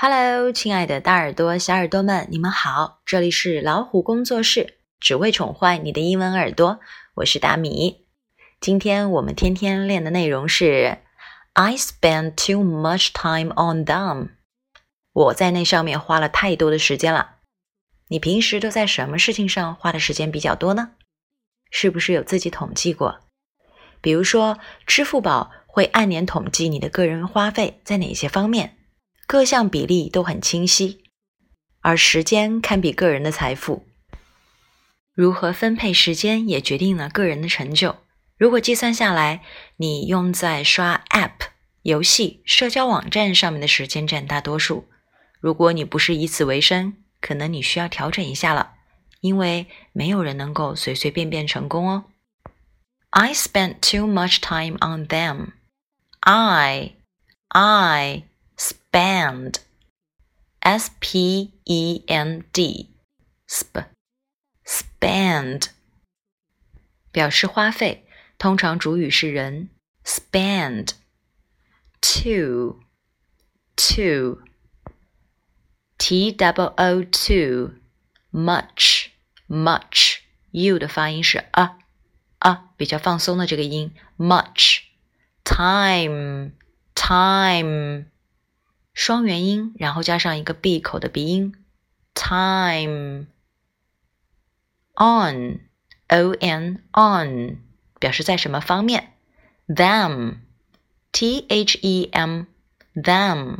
Hello，亲爱的大耳朵、小耳朵们，你们好！这里是老虎工作室，只为宠坏你的英文耳朵。我是大米。今天我们天天练的内容是 I spend too much time on them。我在那上面花了太多的时间了。你平时都在什么事情上花的时间比较多呢？是不是有自己统计过？比如说，支付宝会按年统计你的个人花费在哪些方面。各项比例都很清晰，而时间堪比个人的财富。如何分配时间也决定了个人的成就。如果计算下来，你用在刷 App、游戏、社交网站上面的时间占大多数。如果你不是以此为生，可能你需要调整一下了，因为没有人能够随随便便成功哦。I spent too much time on them. I, I. spend, s p e n d, sp, spend，表示花费，通常主语是人，spend。Two, two, t double o two, much, much, u 的发音是啊啊，比较放松的这个音，much。Time, time。 双元音，然后加上一个闭口的鼻音，time on o n on 表示在什么方面，them t h e m them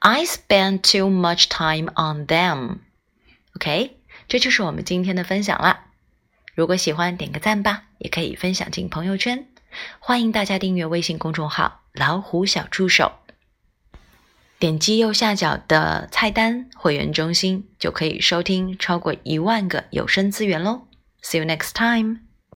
I spend too much time on them。OK，这就是我们今天的分享啦。如果喜欢，点个赞吧，也可以分享进朋友圈。欢迎大家订阅微信公众号“老虎小助手”。点击右下角的菜单“会员中心”，就可以收听超过一万个有声资源喽。See you next time.